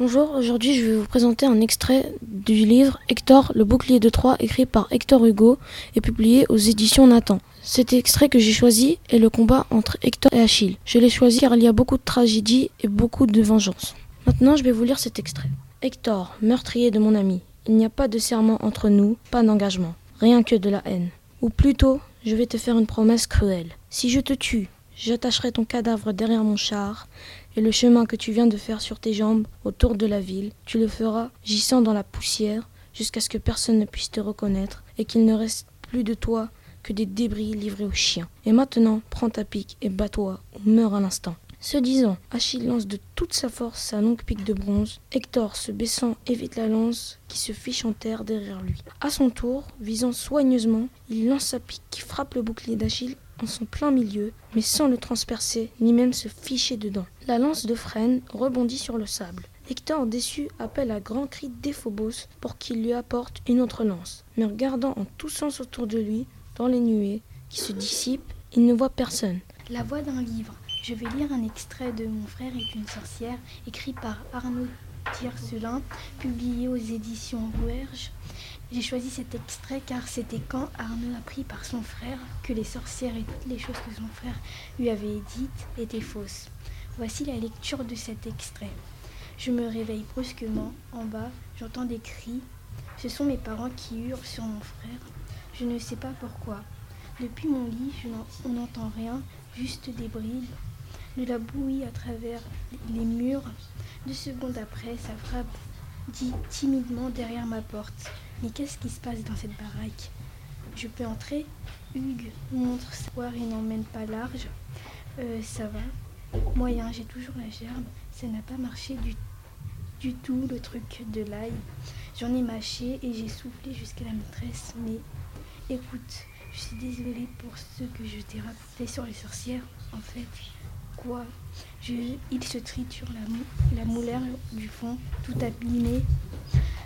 Bonjour, aujourd'hui je vais vous présenter un extrait du livre Hector, le bouclier de Troie, écrit par Hector Hugo et publié aux éditions Nathan. Cet extrait que j'ai choisi est le combat entre Hector et Achille. Je l'ai choisi car il y a beaucoup de tragédie et beaucoup de vengeance. Maintenant je vais vous lire cet extrait. Hector, meurtrier de mon ami, il n'y a pas de serment entre nous, pas d'engagement, rien que de la haine. Ou plutôt, je vais te faire une promesse cruelle. Si je te tue, j'attacherai ton cadavre derrière mon char et le chemin que tu viens de faire sur tes jambes autour de la ville, tu le feras gissant dans la poussière jusqu'à ce que personne ne puisse te reconnaître et qu'il ne reste plus de toi que des débris livrés aux chiens. Et maintenant, prends ta pique et bats-toi ou meurs à l'instant. Ce disant, Achille lance de toute sa force sa longue pique de bronze. Hector, se baissant, évite la lance qui se fiche en terre derrière lui. À son tour, visant soigneusement, il lance sa pique qui frappe le bouclier d'Achille en son plein milieu, mais sans le transpercer, ni même se ficher dedans. La lance de Frêne rebondit sur le sable. Hector, déçu, appelle à grands cris Déphobos pour qu'il lui apporte une autre lance. Mais regardant en tous sens autour de lui, dans les nuées qui se dissipent, il ne voit personne. La voix d'un livre. Je vais lire un extrait de Mon frère est une sorcière, écrit par Arnaud Publié aux éditions Rouerge. J'ai choisi cet extrait car c'était quand Arnaud apprit par son frère que les sorcières et toutes les choses que son frère lui avait dites étaient fausses. Voici la lecture de cet extrait. Je me réveille brusquement. En bas, j'entends des cris. Ce sont mes parents qui hurlent sur mon frère. Je ne sais pas pourquoi. Depuis mon lit, on n'entend rien, juste des brides, de la bouillie à travers les murs. Deux secondes après, ça frappe dit timidement derrière ma porte. Mais qu'est-ce qui se passe dans cette baraque? Je peux entrer? Hugues montre savoir et n'emmène pas large. Euh, ça va Moyen, j'ai toujours la gerbe. Ça n'a pas marché du, du tout le truc de l'ail. J'en ai mâché et j'ai soufflé jusqu'à la maîtresse. Mais écoute, je suis désolée pour ce que je t'ai raconté sur les sorcières. En fait, quoi Il se triture la, la moulaire du fond, tout abîmé.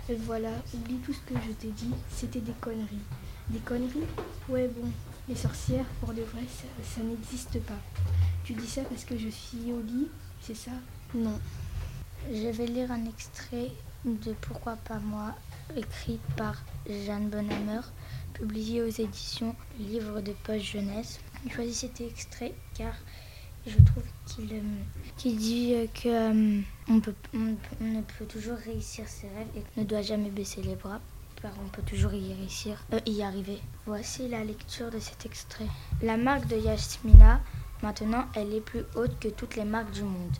Et voilà, oublie tout ce que je t'ai dit, c'était des conneries. Des conneries? Ouais, bon, les sorcières, pour de vrai, ça, n'existe pas. Tu dis ça parce que je suis au lit, c'est ça? Non. Je vais lire un extrait de Pourquoi pas moi, écrit par Jeanne Bonhammer, publié aux éditions Livre de Poche Jeunesse. J'ai choisi cet extrait car je trouve qu'il euh, dit euh, que euh, on, peut, toujours réussir ses rêves et qu'on ne doit jamais baisser les bras car on peut toujours y y arriver. Voici la lecture de cet extrait. La marque de Yasmina, maintenant, elle est plus haute que toutes les marques du monde.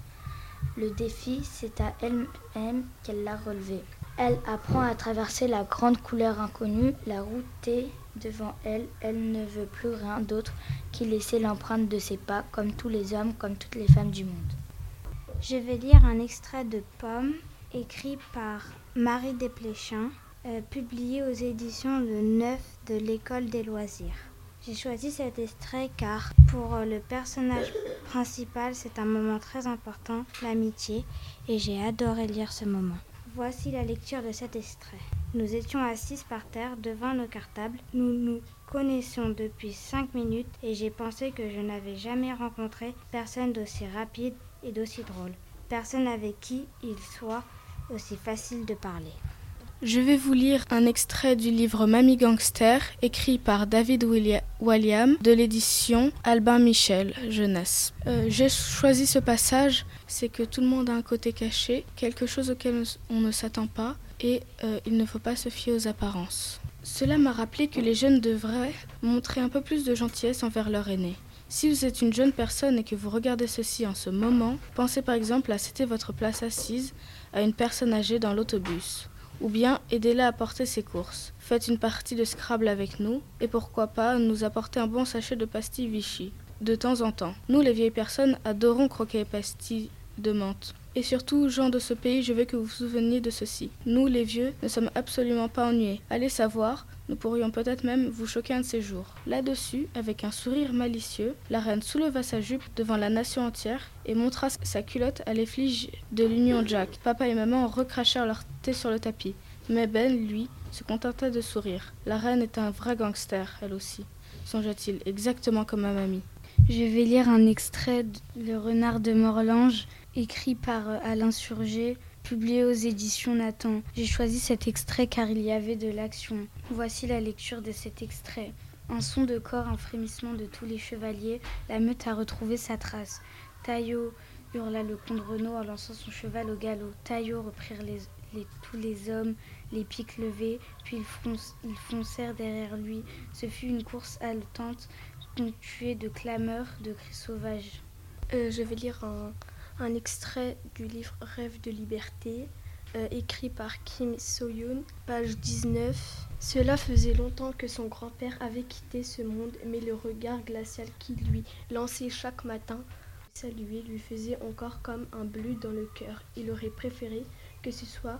Le défi, c'est à elle-même qu'elle l'a relevé. Elle apprend à traverser la grande couleur inconnue, la route est devant elle, elle ne veut plus rien d'autre qu'y laisser l'empreinte de ses pas, comme tous les hommes, comme toutes les femmes du monde. Je vais lire un extrait de Pomme, écrit par Marie Desplechin, euh, publié aux éditions Le Neuf de l'École des loisirs. J'ai choisi cet extrait car pour le personnage principal, c'est un moment très important, l'amitié, et j'ai adoré lire ce moment. Voici la lecture de cet extrait. Nous étions assises par terre devant nos cartables. Nous nous connaissions depuis cinq minutes et j'ai pensé que je n'avais jamais rencontré personne d'aussi rapide et d'aussi drôle. Personne avec qui il soit aussi facile de parler. Je vais vous lire un extrait du livre Mamie Gangster, écrit par David William de l'édition Albin Michel, jeunesse. Euh, J'ai choisi ce passage, c'est que tout le monde a un côté caché, quelque chose auquel on ne s'attend pas, et euh, il ne faut pas se fier aux apparences. Cela m'a rappelé que les jeunes devraient montrer un peu plus de gentillesse envers leur aînés. Si vous êtes une jeune personne et que vous regardez ceci en ce moment, pensez par exemple à céder votre place assise à une personne âgée dans l'autobus ou bien aidez-la à porter ses courses. Faites une partie de Scrabble avec nous, et pourquoi pas nous apporter un bon sachet de pastilles Vichy, de temps en temps. Nous, les vieilles personnes, adorons croquer les pastilles de menthe. Et surtout, gens de ce pays, je veux que vous vous souveniez de ceci. Nous, les vieux, ne sommes absolument pas ennuyés. Allez savoir, nous pourrions peut-être même vous choquer un de ces jours. Là-dessus, avec un sourire malicieux, la reine souleva sa jupe devant la nation entière et montra sa culotte à l'effigie de l'Union Jack. Papa et maman recrachèrent leur sur le tapis. Mais Ben, lui, se contenta de sourire. La reine est un vrai gangster, elle aussi, songea-t-il, exactement comme ma mamie. Je vais lire un extrait de Le renard de Morlange, écrit par Alain Surgé, publié aux éditions Nathan. J'ai choisi cet extrait car il y avait de l'action. Voici la lecture de cet extrait. Un son de corps, un frémissement de tous les chevaliers, la meute a retrouvé sa trace. Taillot hurla le comte Renaud en lançant son cheval au galop. Taillot reprirent tous les hommes, les pics levés, puis ils, foncèrent derrière lui. Ce fut une course haletante, ponctuée de clameurs, de cris sauvages. Euh, je vais lire un, extrait du livre Rêve de liberté, euh, écrit par Kim So-yoon, page 19. Cela faisait longtemps que son grand-père avait quitté ce monde, mais le regard glacial qu'il lui lançait chaque matin, saluer, lui faisait encore comme un bleu dans le cœur. Il aurait préféré que ce soit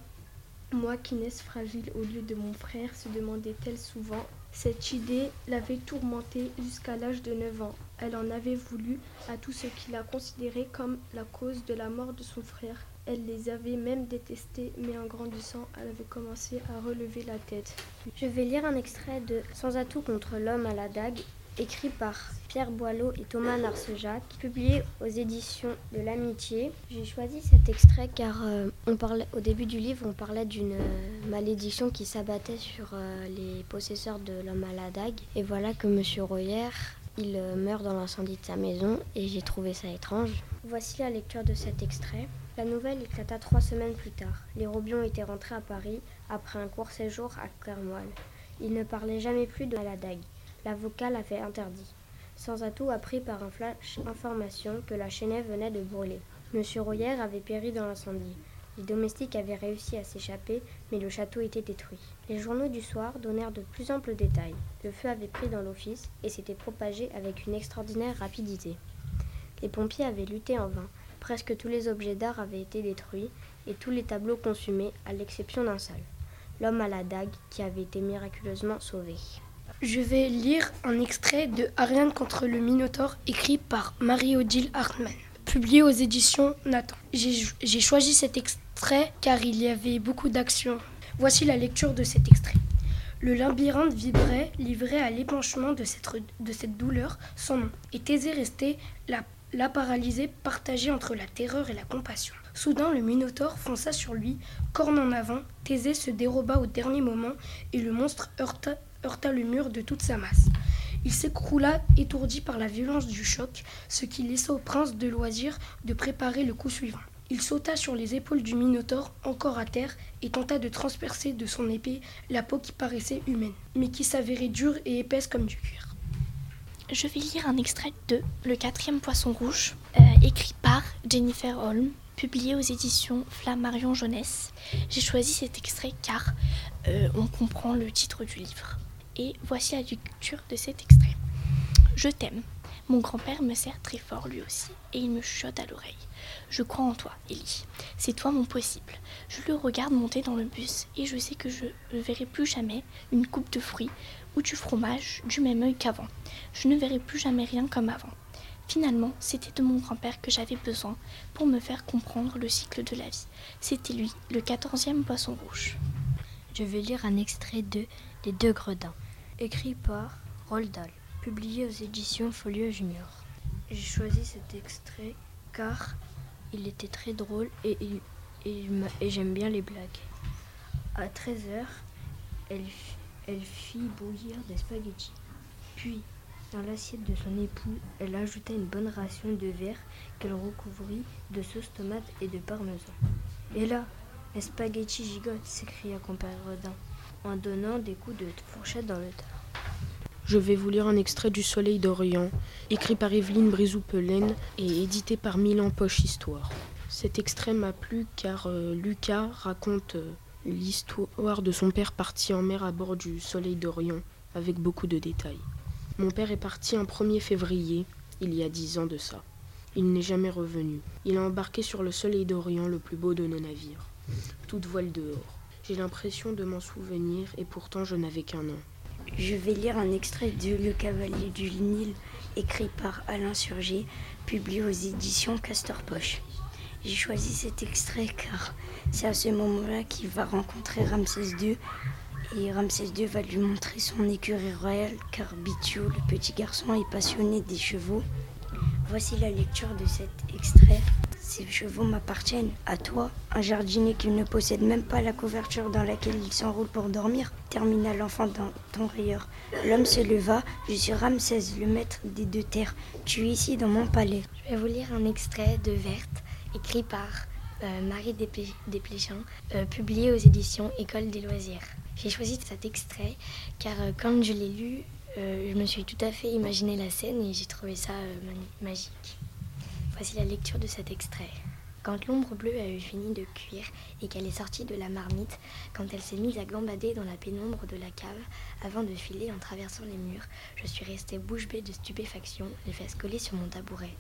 moi qui naisse fragile au lieu de mon frère, se demandait-elle souvent. Cette idée l'avait tourmentée jusqu'à l'âge de 9 ans. Elle en avait voulu à tout ce qu'il a considéré comme la cause de la mort de son frère. Elle les avait même détestés, mais en grandissant, elle avait commencé à relever la tête. Je vais lire un extrait de Sans atout contre l'homme à la dague, écrit par Pierre Boileau et Thomas Narcejac, publié aux éditions de l'Amitié. J'ai choisi cet extrait car euh, on parlait, au début du livre, on parlait d'une euh, malédiction qui s'abattait sur euh, les possesseurs de l'homme à la dague. Et voilà que Monsieur Royer, il meurt dans l'incendie de sa maison et j'ai trouvé ça étrange. Voici la lecture de cet extrait. La nouvelle éclata trois semaines plus tard. Les Robions étaient rentrés à Paris après un court séjour à Cornwall. Ils ne parlaient jamais plus de la dague. L'avocat l'avait interdit. Sans atout appris par un flash information que la Chênaie venait de brûler. Monsieur Royer avait péri dans l'incendie. Les domestiques avaient réussi à s'échapper, mais le château était détruit. Les journaux du soir donnèrent de plus amples détails. Le feu avait pris dans l'office et s'était propagé avec une extraordinaire rapidité. Les pompiers avaient lutté en vain. Presque tous les objets d'art avaient été détruits et tous les tableaux consumés, à l'exception d'un seul, l'homme à la dague qui avait été miraculeusement sauvé. Je vais lire un extrait de Ariane contre le Minotaure écrit par Marie-Odile Hartmann, publié aux éditions Nathan. J'ai choisi cet extrait car il y avait beaucoup d'action. Voici la lecture de cet extrait. Le labyrinthe vibrait, livré à l'épanchement de cette, de cette douleur sans nom, et Thésée restait la la paralysée partagée entre la terreur et la compassion. Soudain, le Minotaure fonça sur lui, corne en avant. Thésée se déroba au dernier moment et le monstre heurta, heurta le mur de toute sa masse. Il s'écroula étourdi par la violence du choc, ce qui laissa au prince de loisir de préparer le coup suivant. Il sauta sur les épaules du Minotaure, encore à terre, et tenta de transpercer de son épée la peau qui paraissait humaine, mais qui s'avérait dure et épaisse comme du cuir. Je vais lire un extrait de Le quatrième poisson rouge, euh, écrit par Jennifer Holm, publié aux éditions Flammarion Jeunesse. J'ai choisi cet extrait car euh, on comprend le titre du livre. Et voici la lecture de cet extrait. Je t'aime. Mon grand-père me sert très fort lui aussi, et il me chuchote à l'oreille. Je crois en toi, Ellie. C'est toi mon possible. Je le regarde monter dans le bus, et je sais que je ne verrai plus jamais une coupe de fruits ou du fromage du même œil qu'avant. Je ne verrai plus jamais rien comme avant. Finalement, c'était de mon grand-père que j'avais besoin pour me faire comprendre le cycle de la vie. C'était lui, le quatorzième poisson rouge. Je vais lire un extrait de Les deux gredins, écrit par Roald Dahl publié aux éditions Folio Junior. J'ai choisi cet extrait car il était très drôle et, et, j'aime bien les blagues. À 13h, elle, elle fit bouillir des spaghettis. Puis, dans l'assiette de son époux, elle ajouta une bonne ration de verre qu'elle recouvrit de sauce tomate et de parmesan. Et là, les spaghettis gigotent, s'écria compère Rodin, en donnant des coups de fourchette dans le tas. Je vais vous lire un extrait du Soleil d'Orient, écrit par Evelyne Brizou-Pelaine et édité par Milan Poche Histoire. Cet extrait m'a plu car euh, Lucas raconte euh, l'histoire de son père parti en mer à bord du Soleil d'Orient, avec beaucoup de détails. Mon père est parti un 1er février, il y a dix ans de ça. Il n'est jamais revenu. Il a embarqué sur le Soleil d'Orient, le plus beau de nos navires. Toute voile dehors. J'ai l'impression de m'en souvenir et pourtant je n'avais qu'un an. Je vais lire un extrait de Le Cavalier du Nil, écrit par Alain Surgé, publié aux éditions Castor Poche. J'ai choisi cet extrait car c'est à ce moment-là qu'il va rencontrer Ramsès II et Ramsès II va lui montrer son écurie royale car Bitiu, le petit garçon, est passionné des chevaux. Voici la lecture de cet extrait. Ces chevaux m'appartiennent. À toi, un jardinier qui ne possède même pas la couverture dans laquelle il s'enroule pour dormir, termina l'enfant dans ton rayeur. L'homme se leva. Je suis Ramsès, le maître des deux terres. Tu es ici dans mon palais. Je vais vous lire un extrait de Verte, écrit par euh, Marie Desplechin, euh, publié aux éditions École des loisirs. J'ai choisi cet extrait car euh, quand je l'ai lu, je me suis tout à fait imaginé la scène et j'ai trouvé ça magique. Voici la lecture de cet extrait. Quand l'ombre bleue a eu fini de cuire et qu'elle est sortie de la marmite, quand elle s'est mise à gambader dans la pénombre de la cave avant de filer en traversant les murs, je suis restée bouche bée de stupéfaction, les fesses collées sur mon tabouret.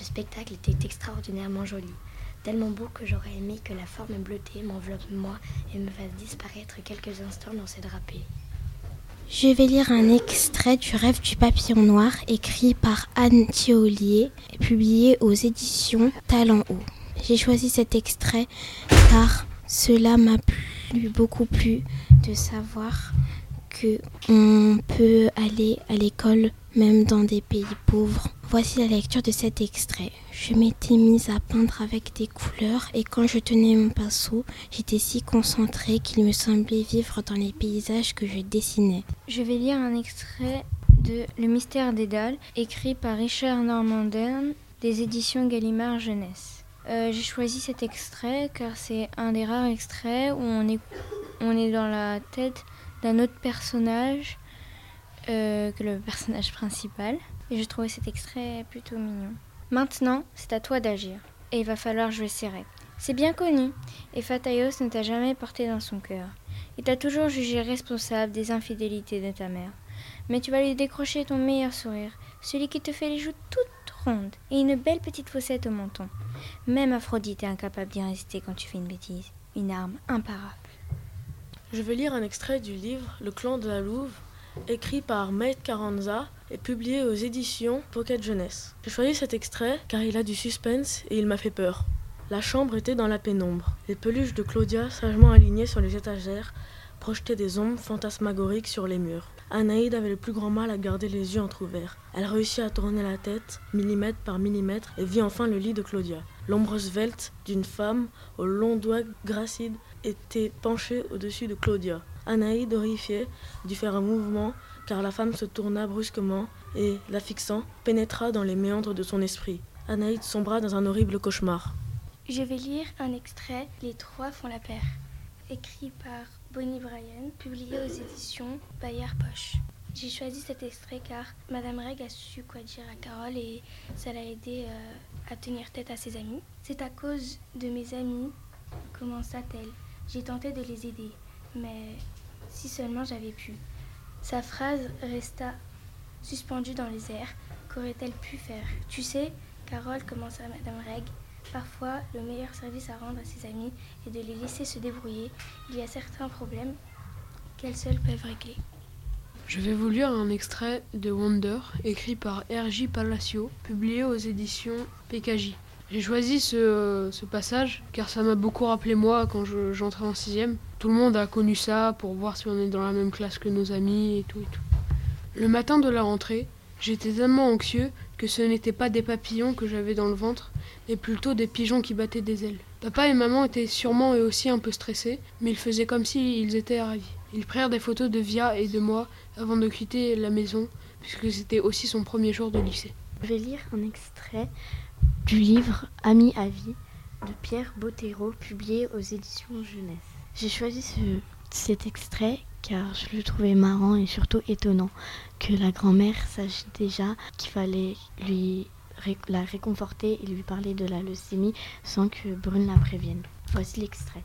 Le spectacle était extraordinairement joli, tellement beau que j'aurais aimé que la forme bleutée m'enveloppe moi et me fasse disparaître quelques instants dans ses drapés. Je vais lire un extrait du Rêve du papillon noir écrit par Anne Thiolier et publié aux éditions Talent Haut. J'ai choisi cet extrait car cela m'a beaucoup plu de savoir que on peut aller à l'école même dans des pays pauvres. Voici la lecture de cet extrait. Je m'étais mise à peindre avec des couleurs et quand je tenais mon pinceau, j'étais si concentrée qu'il me semblait vivre dans les paysages que je dessinais. Je vais lire un extrait de Le mystère des dalles, écrit par Richard Normandin des éditions Gallimard Jeunesse. Euh, j'ai choisi cet extrait car c'est un des rares extraits où on est, on est dans la tête d'un autre personnage euh, que le personnage principal. Et je trouvais cet extrait plutôt mignon. Maintenant, c'est à toi d'agir. Et il va falloir jouer serré. C'est bien connu. Et Fataios ne t'a jamais porté dans son cœur. Il t'a toujours jugé responsable des infidélités de ta mère. Mais tu vas lui décrocher ton meilleur sourire, celui qui te fait les joues toutes rondes et une belle petite fossette au menton. Même Aphrodite est incapable d'y résister quand tu fais une bêtise. Une arme imparable. Je vais lire un extrait du livre Le clan de la Louve écrit par Maître Carranza et publié aux éditions Pocket Jeunesse. J'ai choisi cet extrait car il a du suspense et il m'a fait peur. La chambre était dans la pénombre. Les peluches de Claudia, sagement alignées sur les étagères, projetaient des ombres fantasmagoriques sur les murs. Anaïde avait le plus grand mal à garder les yeux entr'ouverts. Elle réussit à tourner la tête, millimètre par millimètre, et vit enfin le lit de Claudia. L'ombre svelte d'une femme aux longs doigts gracides était penchée au-dessus de Claudia. Anaïde, horrifiée, dut faire un mouvement, car la femme se tourna brusquement et, la fixant, pénétra dans les méandres de son esprit. Anaïde sombra dans un horrible cauchemar. Je vais lire un extrait Les trois font la paire, écrit par Bonnie Bryan, publié aux éditions Bayard Poche. J'ai choisi cet extrait car Madame Reg a su quoi dire à Carole et ça l'a aidé euh, à tenir tête à ses amis. C'est à cause de mes amis, commença-t-elle. J'ai tenté de les aider, mais si seulement j'avais pu. Sa phrase resta suspendue dans les airs. Qu'aurait-elle pu faire? Tu sais, Carole commença Madame Reg. Parfois, le meilleur service à rendre à ses amis est de les laisser se débrouiller. Il y a certains problèmes qu'elles seules peuvent régler. Je vais vous lire un extrait de Wonder, écrit par R.J. Palacio, publié aux éditions PKJ. J'ai choisi ce, passage car ça m'a beaucoup rappelé moi quand j'entrais en sixième. Tout le monde a connu ça pour voir si on est dans la même classe que nos amis et tout et tout. Le matin de la rentrée, j'étais tellement anxieux que ce n'était pas des papillons que j'avais dans le ventre, mais plutôt des pigeons qui battaient des ailes. Papa et maman étaient sûrement eux aussi un peu stressés, mais ils faisaient comme s'ils étaient ravis. Ils prirent des photos de Via et de moi avant de quitter la maison, puisque c'était aussi son premier jour de lycée. Je vais lire un extrait du livre Ami à vie de Pierre Bottero, publié aux éditions Jeunesse. J'ai choisi cet extrait car je le trouvais marrant et surtout étonnant que la grand-mère sache déjà qu'il fallait lui la réconforter et lui parler de la leucémie sans que Brune la prévienne. Voici l'extrait.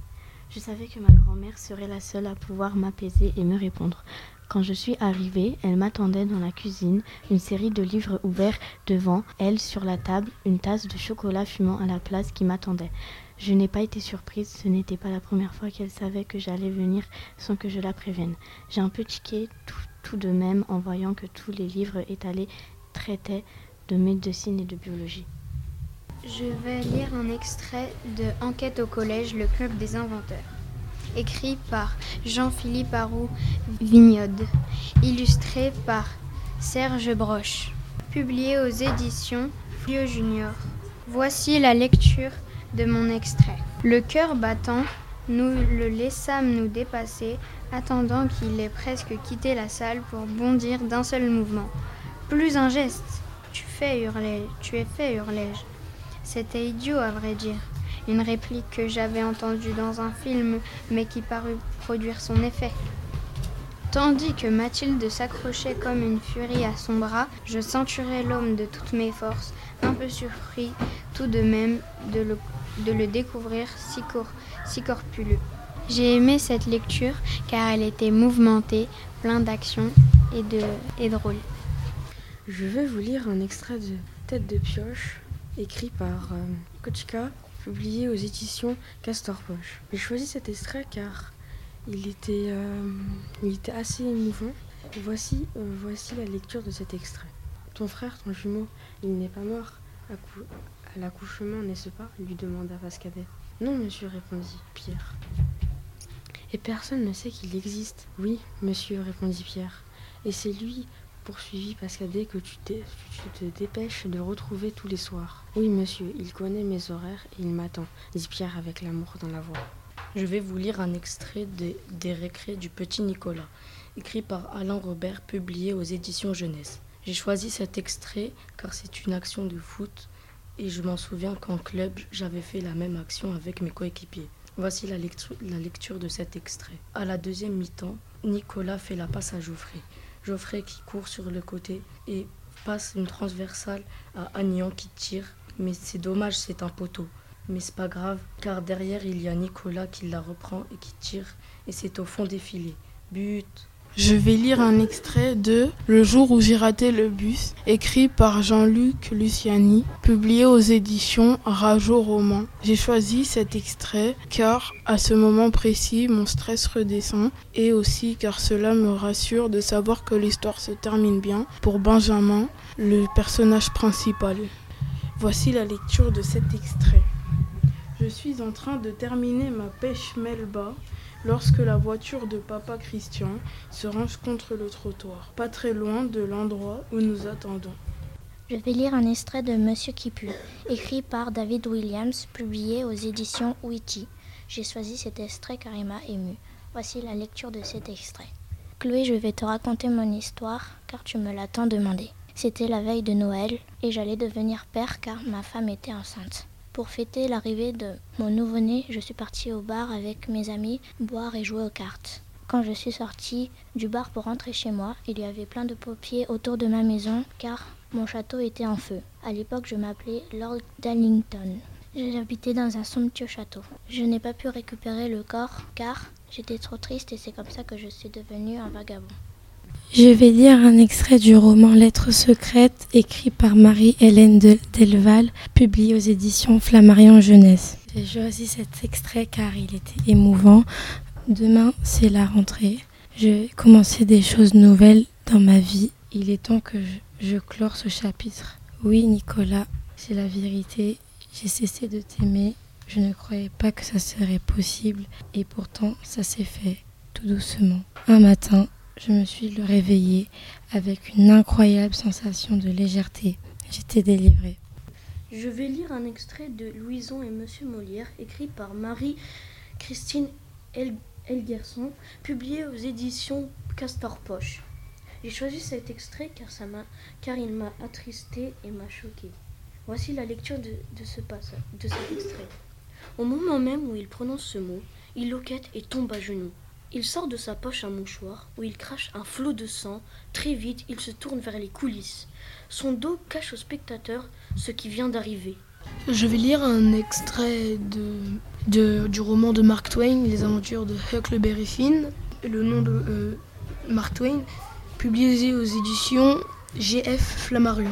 Je savais que ma grand-mère serait la seule à pouvoir m'apaiser et me répondre. Quand je suis arrivée, elle m'attendait dans la cuisine, une série de livres ouverts devant elle sur la table, une tasse de chocolat fumant à la place qui m'attendait. Je n'ai pas été surprise, ce n'était pas la première fois qu'elle savait que j'allais venir sans que je la prévienne. J'ai un peu tiqué tout, tout de même en voyant que tous les livres étalés traitaient de médecine et de biologie. Je vais lire un extrait de Enquête au collège, le club des inventeurs écrit par Jean-Philippe Arou Vignode, illustré par Serge Broche, publié aux éditions Flio Junior. Voici la lecture de mon extrait. Le cœur battant, nous le laissâmes nous dépasser, attendant qu'il ait presque quitté la salle pour bondir d'un seul mouvement. Plus un geste. Tu fais hurler, tu es fait, hurlai-je. C'était idiot à vrai dire. Une réplique que j'avais entendue dans un film, mais qui parut produire son effet. Tandis que Mathilde s'accrochait comme une furie à son bras, je ceinturais l'homme de toutes mes forces, un peu surpris tout de même de le, de le découvrir si, cor, si corpuleux. J'ai aimé cette lecture car elle était mouvementée, plein d'action et, de, et drôle. Je vais vous lire un extrait de Tête de pioche, écrit par euh, Kochka, publié aux éditions Castor Poche. J'ai choisi cet extrait car il était, euh, il était assez émouvant. Voici, euh, voici la lecture de cet extrait. Ton frère, ton jumeau, il n'est pas mort à, cou- l'accouchement, n'est-ce pas lui demanda Pascadet. Non, monsieur, répondit Pierre. Et personne ne sait qu'il existe. Oui, monsieur, répondit Pierre. Et c'est lui, poursuivit Pascadet, que tu, te dépêches de retrouver tous les soirs. Oui, monsieur, il connaît mes horaires et il m'attend, dit Pierre avec l'amour dans la voix. Je vais vous lire un extrait des, des du petit Nicolas, écrit par Alain Robert, publié aux éditions Jeunesse. J'ai choisi cet extrait car c'est une action de foot et je m'en souviens qu'en club j'avais fait la même action avec mes coéquipiers. Voici la lecture, de cet extrait. À la deuxième mi-temps, Nicolas fait la passe à Geoffrey. Geoffrey qui court sur le côté et passe une transversale à Agnan qui tire, mais c'est dommage, c'est un poteau. Mais c'est pas grave, car derrière il y a Nicolas qui la reprend et qui tire, et c'est au fond des filets. But Je vais lire un extrait de Le jour où j'ai raté le bus, écrit par Jean-Luc Luciani, publié aux éditions Rajo Roman. J'ai choisi cet extrait car à ce moment précis, mon stress redescend et aussi car cela me rassure de savoir que l'histoire se termine bien pour Benjamin, le personnage principal. Voici la lecture de cet extrait. Je suis en train de terminer ma pêche Melba lorsque la voiture de papa Christian se range contre le trottoir, pas très loin de l'endroit où nous attendons. Je vais lire un extrait de Monsieur qui pue, écrit par David Williams, publié aux éditions Witty. J'ai choisi cet extrait car il m'a ému. Voici la lecture de cet extrait. Chloé, je vais te raconter mon histoire car tu me l'as tant demandé. C'était la veille de Noël et j'allais devenir père car ma femme était enceinte. Pour fêter l'arrivée de mon nouveau-né, je suis partie au bar avec mes amis boire et jouer aux cartes. Quand je suis sortie du bar pour rentrer chez moi, il y avait plein de paupiers autour de ma maison car mon château était en feu. À l'époque, je m'appelais Lord Darlington. J'habitais dans un somptueux château. Je n'ai pas pu récupérer le corps car j'étais trop triste et c'est comme ça que je suis devenue un vagabond. Je vais lire un extrait du roman Lettres secrètes écrit par Marie-Hélène de- Delval, publié aux éditions Flammarion Jeunesse. J'ai choisi cet extrait car il était émouvant. Demain, c'est la rentrée. Je vais commencer des choses nouvelles dans ma vie. Il est temps que je, je clore ce chapitre. Oui, Nicolas, c'est la vérité. J'ai cessé de t'aimer. Je ne croyais pas que ça serait possible. Et pourtant, ça s'est fait tout doucement. Un matin, je me suis réveillée avec une incroyable sensation de légèreté. J'étais délivrée. Je vais lire un extrait de Louison et Monsieur Molière, écrit par Marie-Christine El- Elgerson, publié aux éditions Castor Poche. J'ai choisi cet extrait car, ça car il m'a attristé et m'a choqué. Voici la lecture de, de ce passage, de cet extrait. Au moment même où il prononce ce mot, il loquette et tombe à genoux. Il sort de sa poche un mouchoir où il crache un flot de sang. Très vite, il se tourne vers les coulisses. Son dos cache au spectateur ce qui vient d'arriver. Je vais lire un extrait de, du roman de Mark Twain, Les aventures de Huckleberry Finn. Le nom de euh, Mark Twain, publié aux éditions GF Flammarion.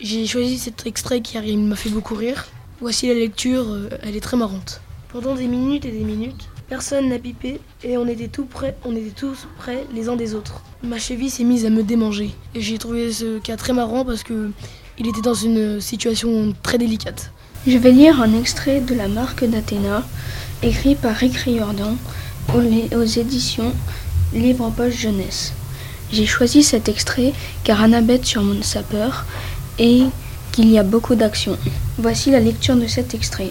J'ai choisi cet extrait car il m'a fait beaucoup rire. Voici la lecture, euh, elle est très marrante. Pendant des minutes et des minutes, personne n'a pipé et on était, tout près, on était tous près les uns des autres. Ma cheville s'est mise à me démanger et j'ai trouvé ce cas très marrant parce que il était dans une situation très délicate. Je vais lire un extrait de La marque d'Athéna, écrit par Rick Riordan aux, éditions Livre Poche Jeunesse. J'ai choisi cet extrait car Annabeth surmonte sa peur et qu'il y a beaucoup d'action. Voici la lecture de cet extrait.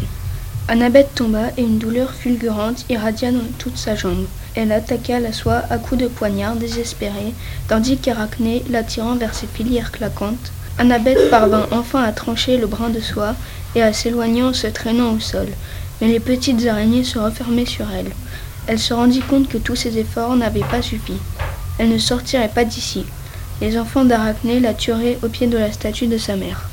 Annabeth tomba et une douleur fulgurante irradia dans toute sa jambe. Elle attaqua la soie à coups de poignard désespéré, tandis qu'Arachné, l'attirant vers ses filières claquantes, Annabeth parvint enfin à trancher le brin de soie et à s'éloigner en se traînant au sol. Mais les petites araignées se refermaient sur elle. Elle se rendit compte que tous ses efforts n'avaient pas suffi. Elle ne sortirait pas d'ici. Les enfants d'Arachné la tueraient au pied de la statue de sa mère.